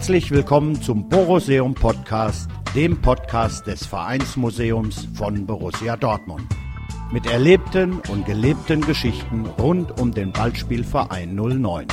Herzlich willkommen zum Boruseum Podcast, dem Podcast des Vereinsmuseums von Borussia Dortmund. Mit erlebten und gelebten Geschichten rund um den Ballspielverein 09.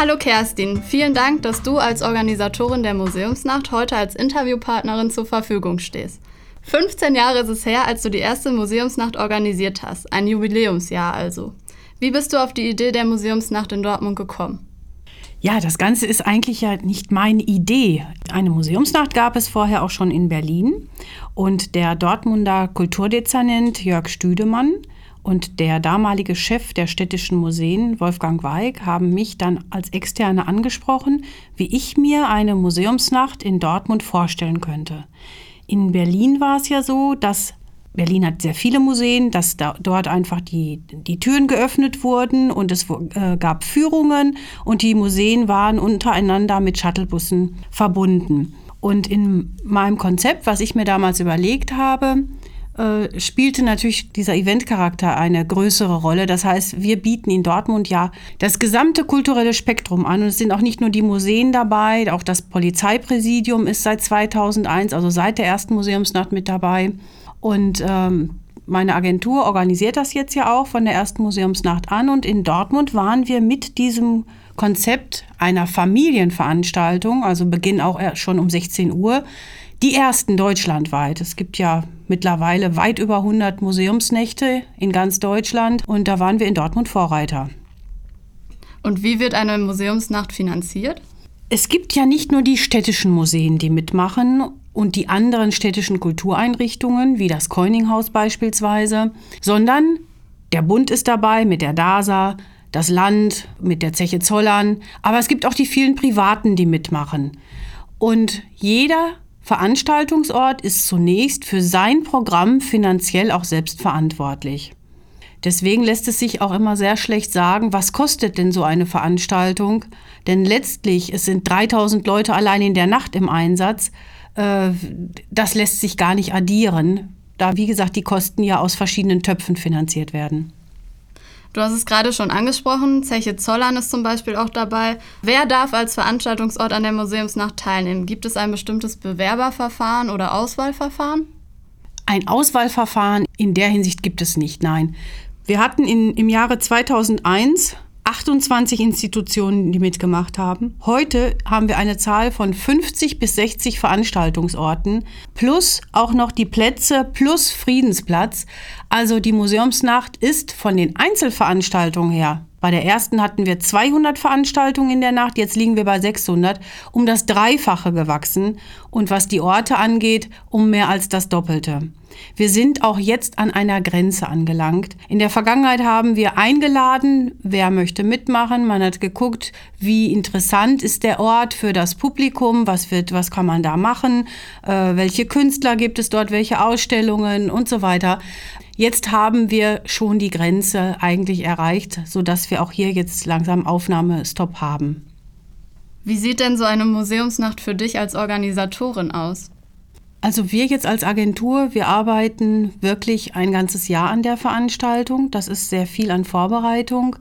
Hallo Kerstin, vielen Dank, dass du als Organisatorin der Museumsnacht heute als Interviewpartnerin zur Verfügung stehst. 15 Jahre ist es her, als du die erste Museumsnacht organisiert hast, ein Jubiläumsjahr also. Wie bist du auf die Idee der Museumsnacht in Dortmund gekommen? Ja, das Ganze ist eigentlich ja nicht meine Idee. Eine Museumsnacht gab es vorher auch schon in Berlin und der Dortmunder Kulturdezernent Jörg Stüdemann und der damalige Chef der städtischen Museen, Wolfgang Weig, haben mich dann als Externe angesprochen, wie ich mir eine Museumsnacht in Dortmund vorstellen könnte. In Berlin war es ja so, dass Berlin hat sehr viele Museen, dass da, dort einfach die, die Türen geöffnet wurden und es äh, gab Führungen und die Museen waren untereinander mit Shuttlebussen verbunden. Und in meinem Konzept, was ich mir damals überlegt habe, äh, spielte natürlich dieser Eventcharakter eine größere Rolle. Das heißt, wir bieten in Dortmund ja das gesamte kulturelle Spektrum an. Und es sind auch nicht nur die Museen dabei, auch das Polizeipräsidium ist seit 2001, also seit der ersten Museumsnacht mit dabei. Und ähm, meine Agentur organisiert das jetzt ja auch von der ersten Museumsnacht an. Und in Dortmund waren wir mit diesem Konzept einer Familienveranstaltung, also Beginn auch schon um 16 Uhr, die ersten deutschlandweit. Es gibt ja mittlerweile weit über 100 Museumsnächte in ganz Deutschland und da waren wir in Dortmund Vorreiter. Und wie wird eine Museumsnacht finanziert? Es gibt ja nicht nur die städtischen Museen, die mitmachen und die anderen städtischen Kultureinrichtungen, wie das Keuninghaus beispielsweise, sondern der Bund ist dabei mit der DASA, das Land mit der Zeche Zollern, aber es gibt auch die vielen Privaten, die mitmachen. Und jeder Veranstaltungsort ist zunächst für sein Programm finanziell auch selbst verantwortlich. Deswegen lässt es sich auch immer sehr schlecht sagen, was kostet denn so eine Veranstaltung? Denn letztlich, es sind 3000 Leute allein in der Nacht im Einsatz. Äh, das lässt sich gar nicht addieren, da, wie gesagt, die Kosten ja aus verschiedenen Töpfen finanziert werden. Du hast es gerade schon angesprochen, Zeche Zollern ist zum Beispiel auch dabei. Wer darf als Veranstaltungsort an der Museumsnacht teilnehmen? Gibt es ein bestimmtes Bewerberverfahren oder Auswahlverfahren? Ein Auswahlverfahren in der Hinsicht gibt es nicht, nein. Wir hatten in, im Jahre 2001 28 Institutionen, die mitgemacht haben. Heute haben wir eine Zahl von 50 bis 60 Veranstaltungsorten plus auch noch die Plätze plus Friedensplatz. Also die Museumsnacht ist von den Einzelveranstaltungen her bei der ersten hatten wir 200 Veranstaltungen in der Nacht, jetzt liegen wir bei 600, um das Dreifache gewachsen und was die Orte angeht, um mehr als das Doppelte. Wir sind auch jetzt an einer Grenze angelangt. In der Vergangenheit haben wir eingeladen, wer möchte mitmachen. Man hat geguckt, wie interessant ist der Ort für das Publikum, was wird, was kann man da machen, äh, welche Künstler gibt es dort, welche Ausstellungen und so weiter. Jetzt haben wir schon die Grenze eigentlich erreicht, sodass wir auch hier jetzt langsam Aufnahmestopp haben. Wie sieht denn so eine Museumsnacht für dich als Organisatorin aus? Also wir jetzt als Agentur, wir arbeiten wirklich ein ganzes Jahr an der Veranstaltung. Das ist sehr viel an Vorbereitung.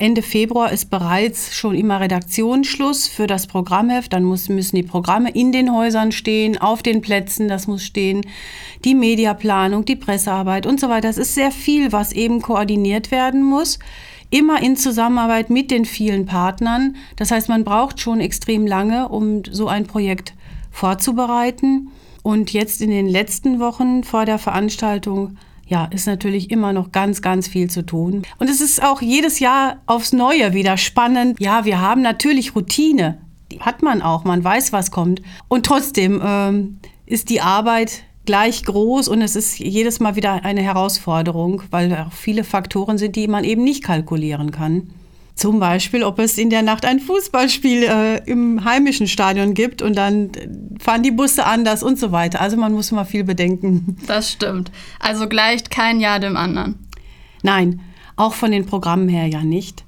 Ende Februar ist bereits schon immer Redaktionsschluss für das Programmheft. Dann muss, müssen die Programme in den Häusern stehen, auf den Plätzen, das muss stehen, die Mediaplanung, die Pressearbeit und so weiter. Das ist sehr viel, was eben koordiniert werden muss. Immer in Zusammenarbeit mit den vielen Partnern. Das heißt, man braucht schon extrem lange, um so ein Projekt vorzubereiten. Und jetzt in den letzten Wochen vor der Veranstaltung ja, ist natürlich immer noch ganz, ganz viel zu tun. Und es ist auch jedes Jahr aufs Neue wieder spannend. Ja, wir haben natürlich Routine. Die hat man auch. Man weiß, was kommt. Und trotzdem ähm, ist die Arbeit gleich groß und es ist jedes Mal wieder eine Herausforderung, weil auch viele Faktoren sind, die man eben nicht kalkulieren kann. Zum Beispiel, ob es in der Nacht ein Fußballspiel äh, im heimischen Stadion gibt und dann fahren die Busse anders und so weiter. Also man muss mal viel bedenken. Das stimmt. Also gleicht kein Jahr dem anderen. Nein, auch von den Programmen her ja nicht.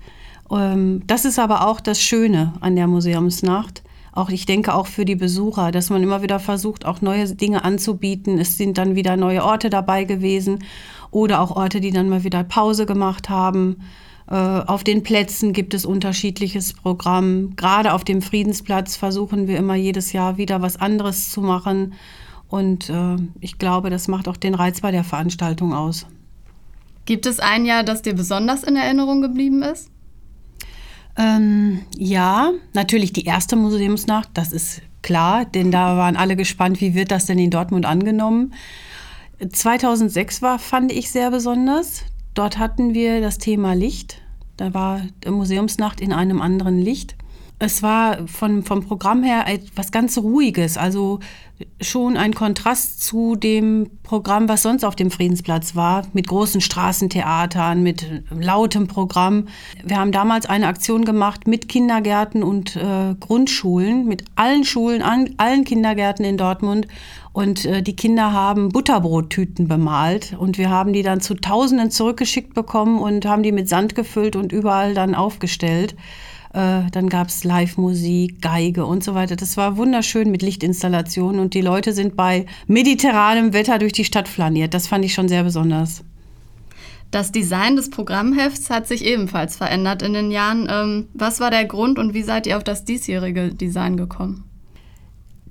Ähm, das ist aber auch das Schöne an der Museumsnacht. auch ich denke auch für die Besucher, dass man immer wieder versucht, auch neue Dinge anzubieten. Es sind dann wieder neue Orte dabei gewesen oder auch Orte, die dann mal wieder Pause gemacht haben. Äh, auf den Plätzen gibt es unterschiedliches Programm. Gerade auf dem Friedensplatz versuchen wir immer jedes Jahr wieder was anderes zu machen. Und äh, ich glaube, das macht auch den Reiz bei der Veranstaltung aus. Gibt es ein Jahr, das dir besonders in Erinnerung geblieben ist? Ähm, ja, natürlich die erste Museumsnacht, das ist klar, denn da waren alle gespannt, wie wird das denn in Dortmund angenommen. 2006 war, fand ich sehr besonders. Dort hatten wir das Thema Licht. Da war Museumsnacht in einem anderen Licht. Es war von, vom Programm her etwas ganz Ruhiges, also schon ein Kontrast zu dem Programm, was sonst auf dem Friedensplatz war, mit großen Straßentheatern, mit lautem Programm. Wir haben damals eine Aktion gemacht mit Kindergärten und äh, Grundschulen, mit allen Schulen, an, allen Kindergärten in Dortmund. Und äh, die Kinder haben Butterbrottüten bemalt und wir haben die dann zu Tausenden zurückgeschickt bekommen und haben die mit Sand gefüllt und überall dann aufgestellt. Äh, dann gab es Live-Musik, Geige und so weiter. Das war wunderschön mit Lichtinstallationen und die Leute sind bei mediterranem Wetter durch die Stadt flaniert. Das fand ich schon sehr besonders. Das Design des Programmhefts hat sich ebenfalls verändert in den Jahren. Ähm, was war der Grund und wie seid ihr auf das diesjährige Design gekommen?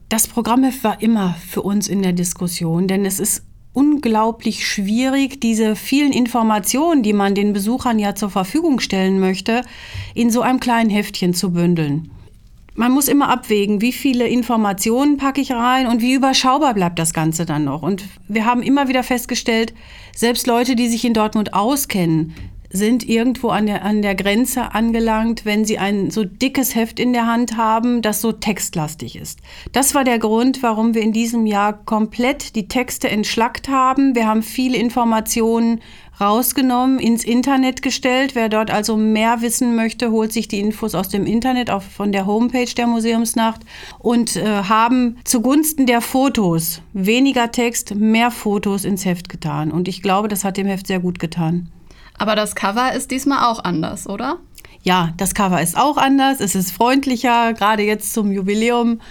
Das Programmheft war immer für uns in der Diskussion, denn es ist unglaublich schwierig, diese vielen Informationen, die man den Besuchern ja zur Verfügung stellen möchte, in so einem kleinen Heftchen zu bündeln. Man muss immer abwägen, wie viele Informationen packe ich rein und wie überschaubar bleibt das Ganze dann noch. Und wir haben immer wieder festgestellt, selbst Leute, die sich in Dortmund auskennen, sind irgendwo an der, an der Grenze angelangt, wenn sie ein so dickes Heft in der Hand haben, das so textlastig ist. Das war der Grund, warum wir in diesem Jahr komplett die Texte entschlackt haben. Wir haben viele Informationen rausgenommen, ins Internet gestellt. Wer dort also mehr wissen möchte, holt sich die Infos aus dem Internet, auch von der Homepage der Museumsnacht und äh, haben zugunsten der Fotos weniger Text, mehr Fotos ins Heft getan. Und ich glaube, das hat dem Heft sehr gut getan. Aber das Cover ist diesmal auch anders, oder? Ja, das Cover ist auch anders. Es ist freundlicher. Gerade jetzt zum Jubiläum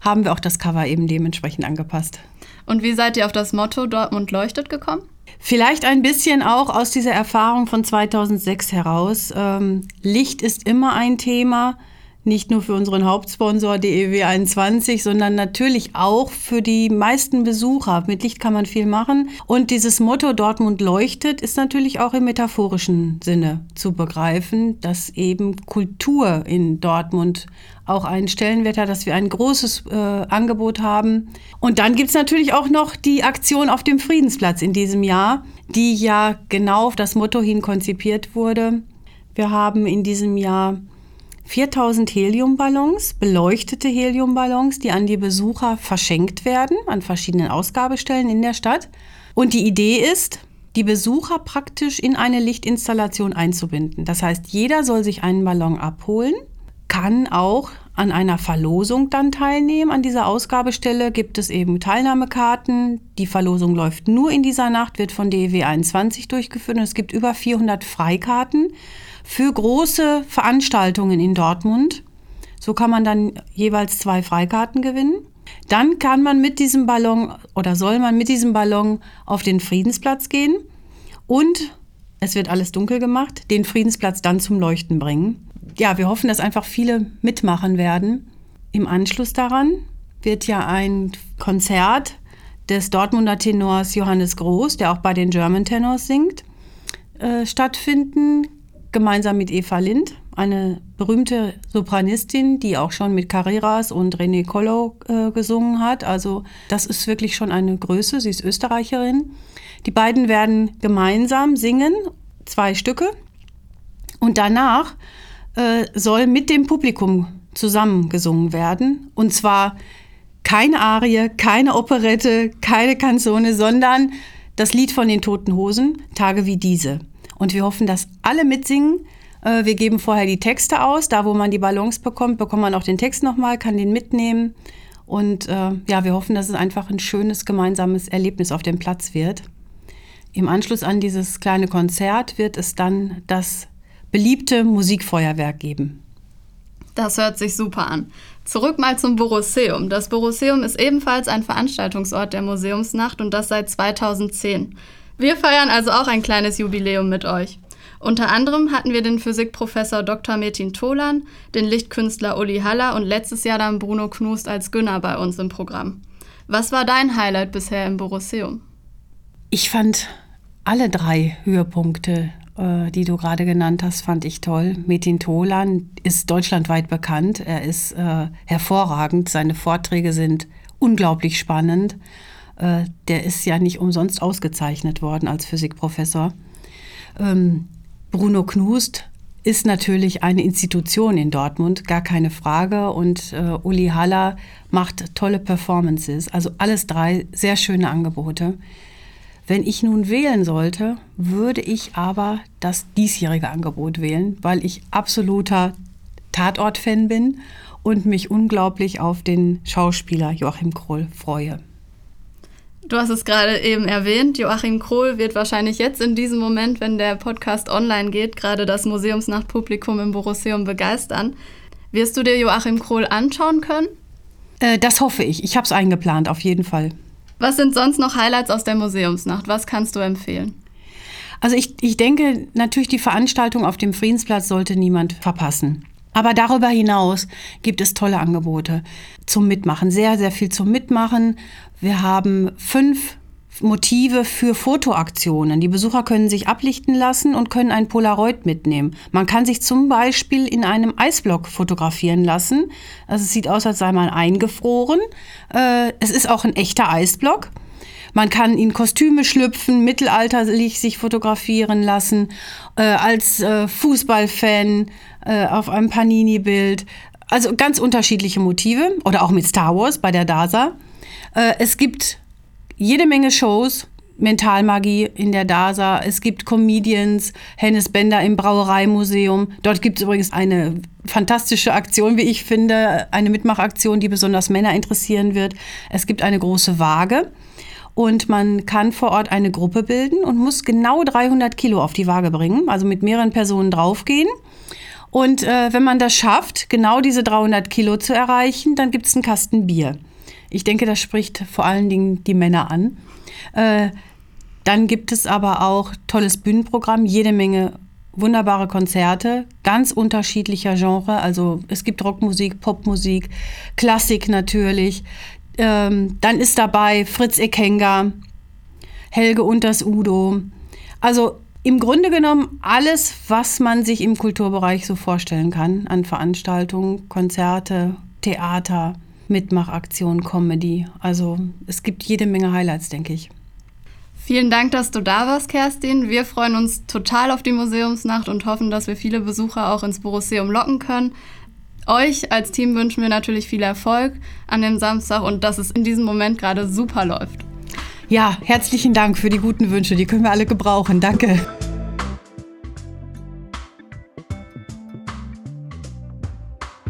haben wir auch das Cover eben dementsprechend angepasst. Und wie seid ihr auf das Motto Dortmund leuchtet gekommen? Vielleicht ein bisschen auch aus dieser Erfahrung von 2006 heraus. Ähm, Licht ist immer ein Thema nicht nur für unseren Hauptsponsor DEW21, sondern natürlich auch für die meisten Besucher. Mit Licht kann man viel machen. Und dieses Motto Dortmund leuchtet ist natürlich auch im metaphorischen Sinne zu begreifen, dass eben Kultur in Dortmund auch einen Stellenwert hat, dass wir ein großes äh, Angebot haben. Und dann gibt es natürlich auch noch die Aktion auf dem Friedensplatz in diesem Jahr, die ja genau auf das Motto hin konzipiert wurde. Wir haben in diesem Jahr 4000 Heliumballons, beleuchtete Heliumballons, die an die Besucher verschenkt werden, an verschiedenen Ausgabestellen in der Stadt. Und die Idee ist, die Besucher praktisch in eine Lichtinstallation einzubinden. Das heißt, jeder soll sich einen Ballon abholen, kann auch an einer Verlosung dann teilnehmen. An dieser Ausgabestelle gibt es eben Teilnahmekarten. Die Verlosung läuft nur in dieser Nacht, wird von DEW 21 durchgeführt und es gibt über 400 Freikarten für große Veranstaltungen in Dortmund. So kann man dann jeweils zwei Freikarten gewinnen. Dann kann man mit diesem Ballon oder soll man mit diesem Ballon auf den Friedensplatz gehen und es wird alles dunkel gemacht, den Friedensplatz dann zum Leuchten bringen. Ja, wir hoffen, dass einfach viele mitmachen werden. Im Anschluss daran wird ja ein Konzert des Dortmunder Tenors Johannes Groß, der auch bei den German Tenors singt, äh, stattfinden gemeinsam mit Eva Lind, eine berühmte Sopranistin, die auch schon mit Carreras und René Collo äh, gesungen hat. Also das ist wirklich schon eine Größe. Sie ist Österreicherin. Die beiden werden gemeinsam singen, zwei Stücke. Und danach äh, soll mit dem Publikum zusammen gesungen werden. Und zwar keine Arie, keine Operette, keine Kanzone, sondern das Lied von den Toten Hosen, Tage wie diese. Und wir hoffen, dass alle mitsingen. Äh, wir geben vorher die Texte aus. Da, wo man die Ballons bekommt, bekommt man auch den Text nochmal, kann den mitnehmen. Und äh, ja, wir hoffen, dass es einfach ein schönes gemeinsames Erlebnis auf dem Platz wird. Im Anschluss an dieses kleine Konzert wird es dann das beliebte Musikfeuerwerk geben. Das hört sich super an. Zurück mal zum Borosseum. Das Borosseum ist ebenfalls ein Veranstaltungsort der Museumsnacht und das seit 2010. Wir feiern also auch ein kleines Jubiläum mit euch. Unter anderem hatten wir den Physikprofessor Dr. Metin Tolan, den Lichtkünstler Uli Haller und letztes Jahr dann Bruno Knust als Günner bei uns im Programm. Was war dein Highlight bisher im Borosseum? Ich fand alle drei Höhepunkte, die du gerade genannt hast, fand ich toll. Metin Tolan ist deutschlandweit bekannt. Er ist äh, hervorragend. Seine Vorträge sind unglaublich spannend. Äh, der ist ja nicht umsonst ausgezeichnet worden als Physikprofessor. Ähm, Bruno Knust ist natürlich eine Institution in Dortmund, gar keine Frage. Und äh, Uli Haller macht tolle Performances. Also alles drei sehr schöne Angebote. Wenn ich nun wählen sollte, würde ich aber das diesjährige Angebot wählen, weil ich absoluter Tatort-Fan bin und mich unglaublich auf den Schauspieler Joachim Kroll freue. Du hast es gerade eben erwähnt, Joachim Krohl wird wahrscheinlich jetzt in diesem Moment, wenn der Podcast online geht, gerade das Museumsnachtpublikum im Borosseum begeistern. Wirst du dir Joachim Krohl anschauen können? Äh, das hoffe ich. Ich habe es eingeplant, auf jeden Fall. Was sind sonst noch Highlights aus der Museumsnacht? Was kannst du empfehlen? Also ich, ich denke, natürlich die Veranstaltung auf dem Friedensplatz sollte niemand verpassen. Aber darüber hinaus gibt es tolle Angebote zum Mitmachen, sehr, sehr viel zum Mitmachen. Wir haben fünf Motive für Fotoaktionen. Die Besucher können sich ablichten lassen und können ein Polaroid mitnehmen. Man kann sich zum Beispiel in einem Eisblock fotografieren lassen. Also es sieht aus, als sei man eingefroren. Äh, es ist auch ein echter Eisblock. Man kann in Kostüme schlüpfen, mittelalterlich sich fotografieren lassen, äh, als äh, Fußballfan auf einem Panini-Bild. Also ganz unterschiedliche Motive oder auch mit Star Wars bei der DASA. Es gibt jede Menge Shows, Mentalmagie in der DASA. Es gibt Comedians, Hennes Bender im Brauereimuseum. Dort gibt es übrigens eine fantastische Aktion, wie ich finde, eine Mitmachaktion, die besonders Männer interessieren wird. Es gibt eine große Waage. Und man kann vor Ort eine Gruppe bilden und muss genau 300 Kilo auf die Waage bringen, also mit mehreren Personen draufgehen. Und äh, wenn man das schafft, genau diese 300 Kilo zu erreichen, dann gibt es einen Kasten Bier. Ich denke, das spricht vor allen Dingen die Männer an. Äh, dann gibt es aber auch tolles Bühnenprogramm, jede Menge wunderbare Konzerte, ganz unterschiedlicher Genre. Also es gibt Rockmusik, Popmusik, Klassik natürlich. Ähm, dann ist dabei Fritz Ekenga, Helge Unters Udo. Also im Grunde genommen alles, was man sich im Kulturbereich so vorstellen kann an Veranstaltungen, Konzerte, Theater, Mitmachaktionen, Comedy. Also es gibt jede Menge Highlights, denke ich. Vielen Dank, dass du da warst, Kerstin. Wir freuen uns total auf die Museumsnacht und hoffen, dass wir viele Besucher auch ins Borosseum locken können. Euch als Team wünschen wir natürlich viel Erfolg an dem Samstag und dass es in diesem Moment gerade super läuft. Ja, herzlichen Dank für die guten Wünsche. Die können wir alle gebrauchen. Danke.